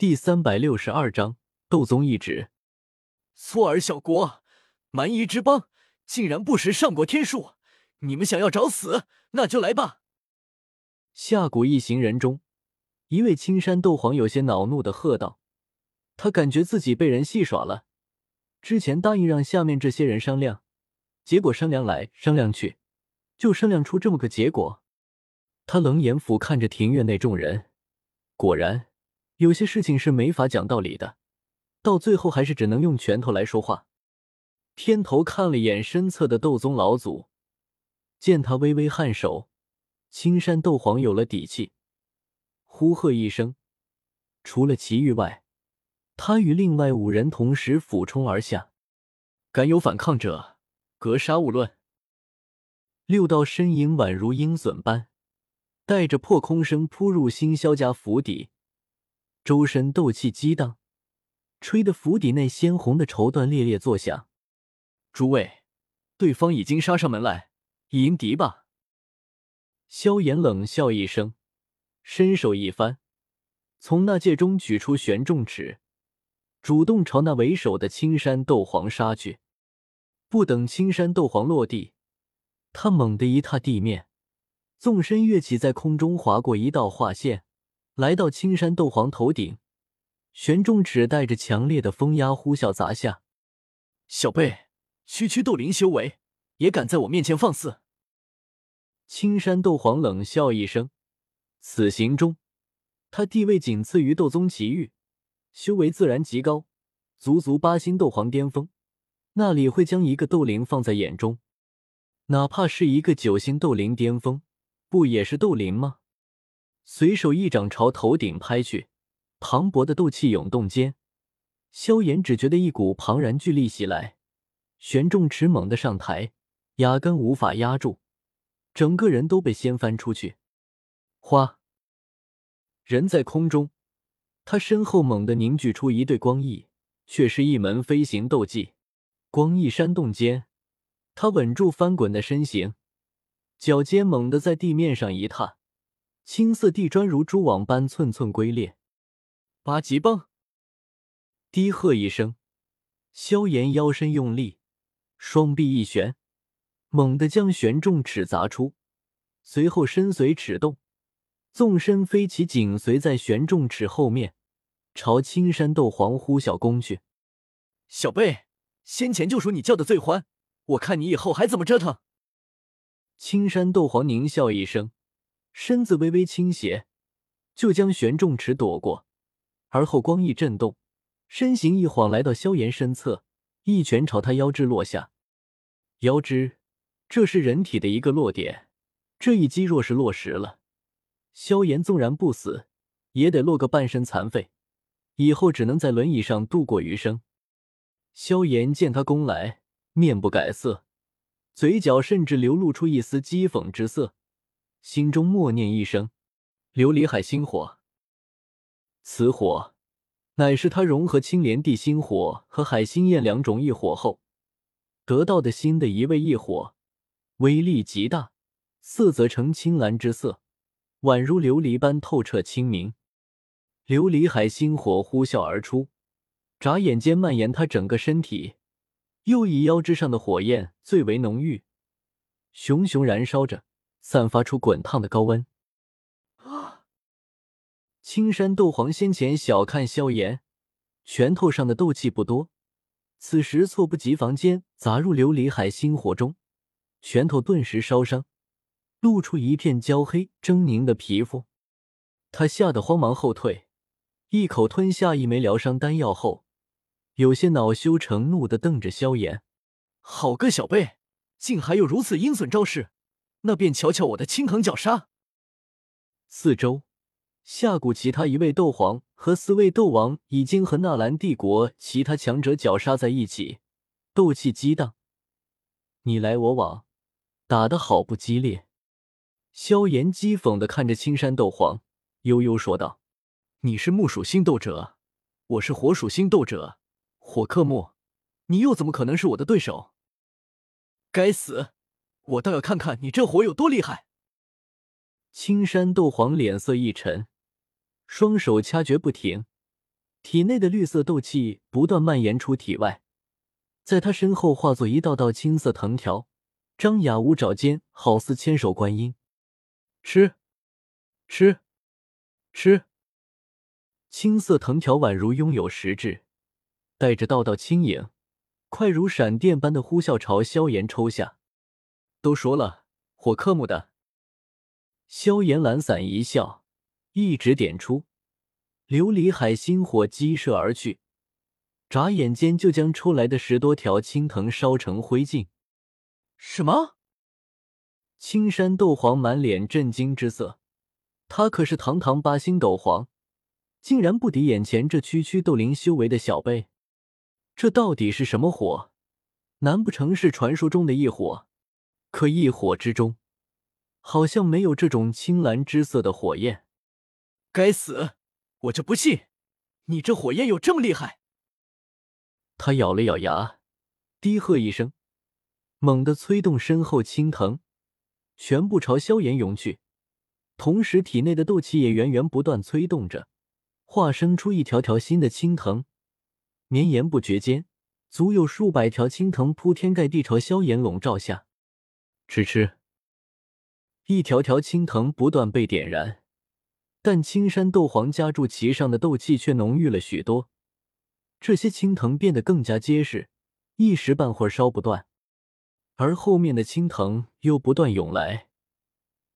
第三百六十二章斗宗一指。错儿小国，蛮夷之邦，竟然不识上国天数！你们想要找死，那就来吧！下谷一行人中，一位青山斗皇有些恼怒的喝道：“他感觉自己被人戏耍了。之前答应让下面这些人商量，结果商量来商量去，就商量出这么个结果。”他冷眼俯瞰着庭院内众人，果然有些事情是没法讲道理的，到最后还是只能用拳头来说话。天头看了眼身侧的斗宗老祖，见他微微颔首。青山斗皇有了底气，呼喝一声，除了祁煜外，他与另外五人同时俯冲而下。敢有反抗者，格杀勿论。六道身影宛如鹰隼般，带着破空声扑入星霄家府邸，周身斗气激荡，吹得府邸内鲜红的绸缎猎猎作响。诸位，对方已经杀上门来，迎敌吧。萧炎冷笑一声，伸手一翻，从那戒中取出玄重尺，主动朝那为首的青山斗皇杀去。不等青山斗皇落地，他猛地一踏地面，纵身跃起，在空中划过一道划线，来到青山斗皇头顶。玄重尺带着强烈的风压呼啸砸下。小辈，区区斗灵修为，也敢在我面前放肆！青山斗皇冷笑一声，此行中，他地位仅次于斗宗奇遇，修为自然极高，足足八星斗皇巅峰，那里会将一个斗灵放在眼中？哪怕是一个九星斗灵巅峰，不也是斗灵吗？随手一掌朝头顶拍去，磅礴的斗气涌动间，萧炎只觉得一股庞然巨力袭来，玄重尺猛地上抬，压根无法压住。整个人都被掀翻出去，花人在空中，他身后猛地凝聚出一对光翼，却是一门飞行斗技。光翼煽动间，他稳住翻滚的身形，脚尖猛地在地面上一踏，青色地砖如蛛网般寸寸龟裂。八极棒！低喝一声，萧炎腰身用力，双臂一旋。猛地将玄重尺砸出，随后身随尺动，纵身飞起，紧随在玄重尺后面，朝青山斗皇呼啸攻去。小辈，先前就属你叫的最欢，我看你以后还怎么折腾！青山斗皇狞笑一声，身子微微倾斜，就将玄重尺躲过，而后光翼震动，身形一晃来到萧炎身侧，一拳朝他腰肢落下，腰肢。这是人体的一个落点，这一击若是落实了，萧炎纵然不死，也得落个半身残废，以后只能在轮椅上度过余生。萧炎见他攻来，面不改色，嘴角甚至流露出一丝讥讽之色，心中默念一声“琉璃海星火”。此火乃是他融合青莲地心火和海心焰两种异火后得到的新的一位异火。威力极大，色泽呈青蓝之色，宛如琉璃般透彻清明。琉璃海星火呼啸而出，眨眼间蔓延他整个身体，又以腰肢上的火焰最为浓郁，熊熊燃烧着，散发出滚烫的高温。啊！青山斗皇先前小看萧炎，拳头上的斗气不多，此时猝不及防间砸入琉璃海星火中。拳头顿时烧伤，露出一片焦黑狰狞的皮肤。他吓得慌忙后退，一口吞下一枚疗伤丹药后，有些恼羞成怒的瞪着萧炎：“好个小辈，竟还有如此阴损招式！那便瞧瞧我的青藤绞杀！”四周，下谷其他一位斗皇和四位斗王已经和纳兰帝国其他强者绞杀在一起，斗气激荡，你来我往。打得好不激烈，萧炎讥讽的看着青山斗皇，悠悠说道：“你是木属性斗者，我是火属性斗者，火克木，你又怎么可能是我的对手？该死，我倒要看看你这火有多厉害！”青山斗皇脸色一沉，双手掐诀不停，体内的绿色斗气不断蔓延出体外，在他身后化作一道道青色藤条，张牙舞爪间好似千手观音。吃，吃，吃！青色藤条宛如拥有实质，带着道道轻影，快如闪电般的呼啸朝萧炎抽下。都说了，火克木的。萧炎懒散一笑，一指点出。琉璃海星火激射而去，眨眼间就将抽来的十多条青藤烧成灰烬。什么？青山斗皇满脸震惊之色。他可是堂堂八星斗皇，竟然不敌眼前这区区斗灵修为的小辈。这到底是什么火？难不成是传说中的异火？可异火之中，好像没有这种青蓝之色的火焰。该死！我就不信，你这火焰有这么厉害！他咬了咬牙，低喝一声，猛地催动身后青藤，全部朝萧炎涌去，同时体内的斗气也源源不断催动着，化生出一条条新的青藤，绵延不绝间，足有数百条青藤铺天盖地朝萧炎笼罩下。吃吃，一条条青藤不断被点燃。但青山斗皇加注其上的斗气却浓郁了许多，这些青藤变得更加结实，一时半会儿烧不断。而后面的青藤又不断涌来，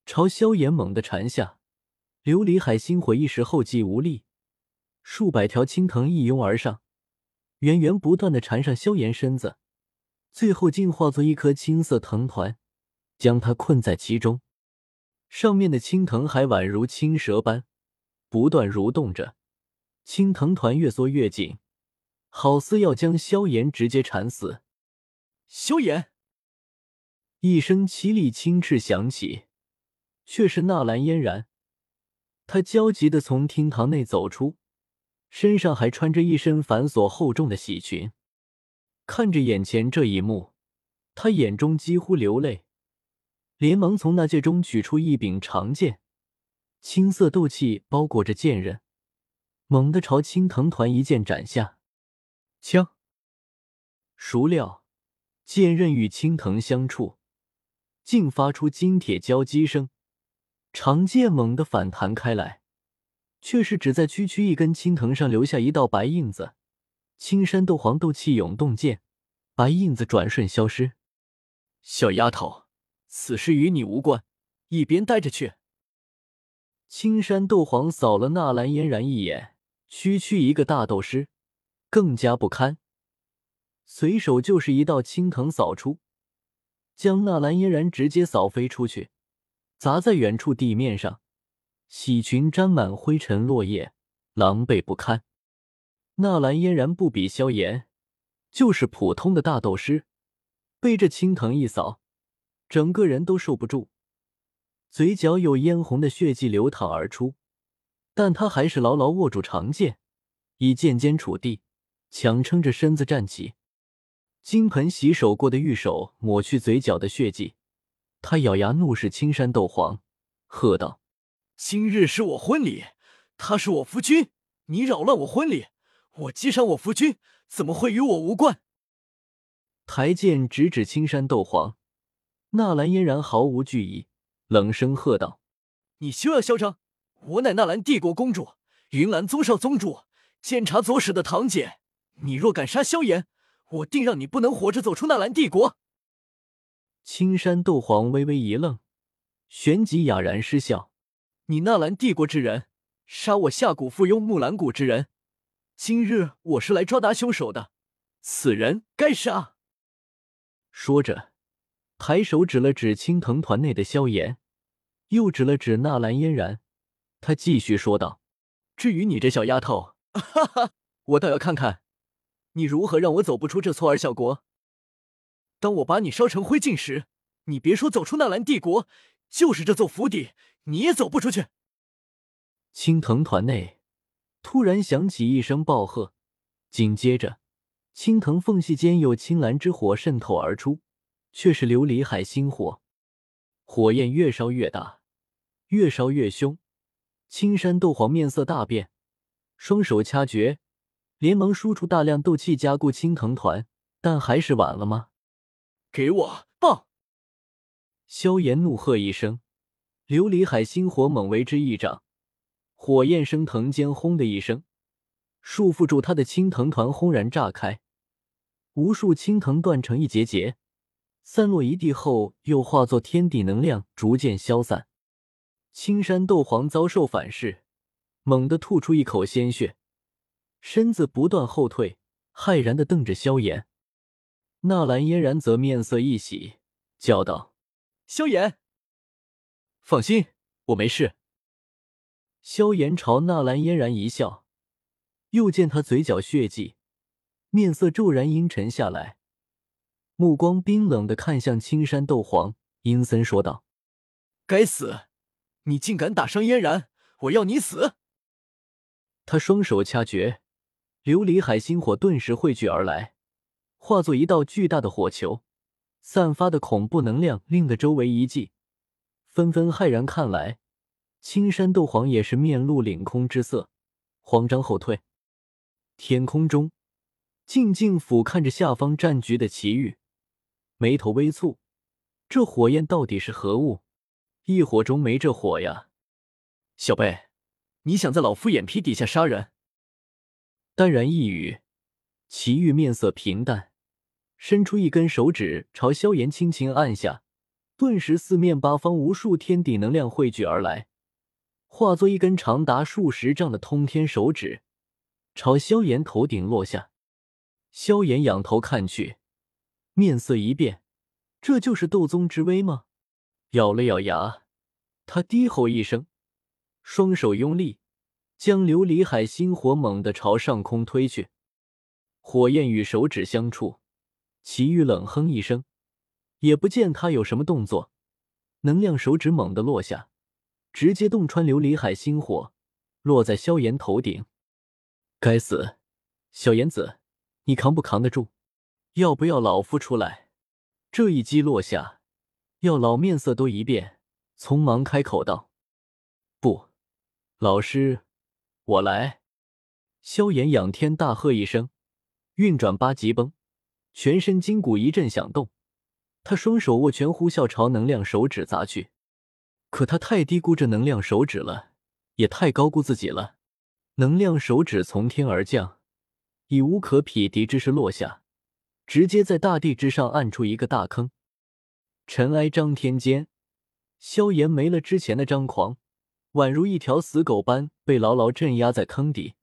朝萧炎猛地缠下。琉璃海星火一时后继无力，数百条青藤一拥而上，源源不断的缠上萧炎身子，最后竟化作一颗青色藤团，将他困在其中。上面的青藤还宛如青蛇般不断蠕动着，青藤团越缩越紧，好似要将萧炎直接缠死。萧炎一声凄厉轻斥响起，却是纳兰嫣然。他焦急的从厅堂内走出，身上还穿着一身繁琐厚重的喜裙，看着眼前这一幕，他眼中几乎流泪。连忙从那戒中取出一柄长剑，青色斗气包裹着剑刃，猛地朝青藤团一剑斩下。枪！孰料剑刃与青藤相触，竟发出金铁交击声，长剑猛地反弹开来，却是只在区区一根青藤上留下一道白印子。青山斗皇斗气涌动间，白印子转瞬消失。小丫头。此事与你无关，一边待着去。青山斗皇扫了纳兰嫣然一眼，区区一个大斗师，更加不堪。随手就是一道青藤扫出，将纳兰嫣然直接扫飞出去，砸在远处地面上，喜裙沾满灰尘落叶，狼狈不堪。纳兰嫣然不比萧炎，就是普通的大斗师，被这青藤一扫。整个人都受不住，嘴角有嫣红的血迹流淌而出，但他还是牢牢握住长剑，以剑尖触地，强撑着身子站起。金盆洗手过的玉手抹去嘴角的血迹，他咬牙怒视青山斗皇，喝道：“今日是我婚礼，他是我夫君，你扰乱我婚礼，我击伤我夫君，怎么会与我无关？”抬剑直指青山斗皇。纳兰嫣然毫无惧意，冷声喝道：“你休要嚣张！我乃纳兰帝国公主，云岚宗少宗主，监察左使的堂姐。你若敢杀萧炎，我定让你不能活着走出纳兰帝国！”青山斗皇微微一愣，旋即哑然失笑：“你纳兰帝国之人，杀我下谷附庸木兰谷之人，今日我是来抓拿凶手的，此人该杀！”说着。抬手指了指青藤团内的萧炎，又指了指纳兰嫣然，他继续说道：“至于你这小丫头，哈哈，我倒要看看你如何让我走不出这错儿小国。当我把你烧成灰烬时，你别说走出纳兰帝国，就是这座府邸，你也走不出去。”青藤团内突然响起一声暴喝，紧接着，青藤缝隙间有青蓝之火渗透而出。却是琉璃海星火，火焰越烧越大，越烧越凶。青山斗皇面色大变，双手掐诀，连忙输出大量斗气加固青藤团，但还是晚了吗？给我棒！萧炎怒喝一声，琉璃海星火猛为之一掌，火焰升腾间，轰的一声，束缚住他的青藤团轰然炸开，无数青藤断成一节节，散落一地后又化作天地能量，逐渐消散。青山斗皇遭受反噬，猛地吐出一口鲜血，身子不断后退，骇然的瞪着萧炎。纳兰嫣然则面色一喜，叫道。萧炎，放心，我没事。萧炎朝纳兰嫣然一笑，又见他嘴角血迹，面色骤然阴沉下来，目光冰冷的看向青山斗皇，阴森说道：“该死，你竟敢打伤嫣然，我要你死！”他双手掐诀，琉璃海星火顿时汇聚而来，化作一道巨大的火球。散发的恐怖能量令得周围一寂，纷纷骇然看来。青山斗皇也是面露领空之色，慌张后退。天空中，静静俯瞰着下方战局的祁煜，眉头微蹙。这火焰到底是何物？异火中没这火呀！小辈，你想在老夫眼皮底下杀人？淡然一语，祁煜面色平淡。伸出一根手指朝萧炎轻轻按下，顿时四面八方无数天地能量汇聚而来，化作一根长达数十丈的通天手指，朝萧炎头顶落下。萧炎仰头看去，面色一变，这就是斗宗之威吗？咬了咬牙，他低吼一声，双手用力，将琉璃海星火猛地朝上空推去，火焰与手指相触。祁煜冷哼一声，也不见他有什么动作，能量手指猛地落下，直接洞穿琉璃海星火，落在萧炎头顶。该死，小炎子，你扛不扛得住？要不要老夫出来？这一击落下，药老面色都一变，匆忙开口道：“不，老师，我来。”萧炎仰天大喝一声，运转八极崩。全身筋骨一阵响动，他双手握拳，呼啸朝能量手指砸去。可他太低估这能量手指了，也太高估自己了。能量手指从天而降，以无可匹敌之势落下，直接在大地之上按出一个大坑。尘埃张天间，萧炎没了之前的张狂，宛如一条死狗般被牢牢镇压在坑底。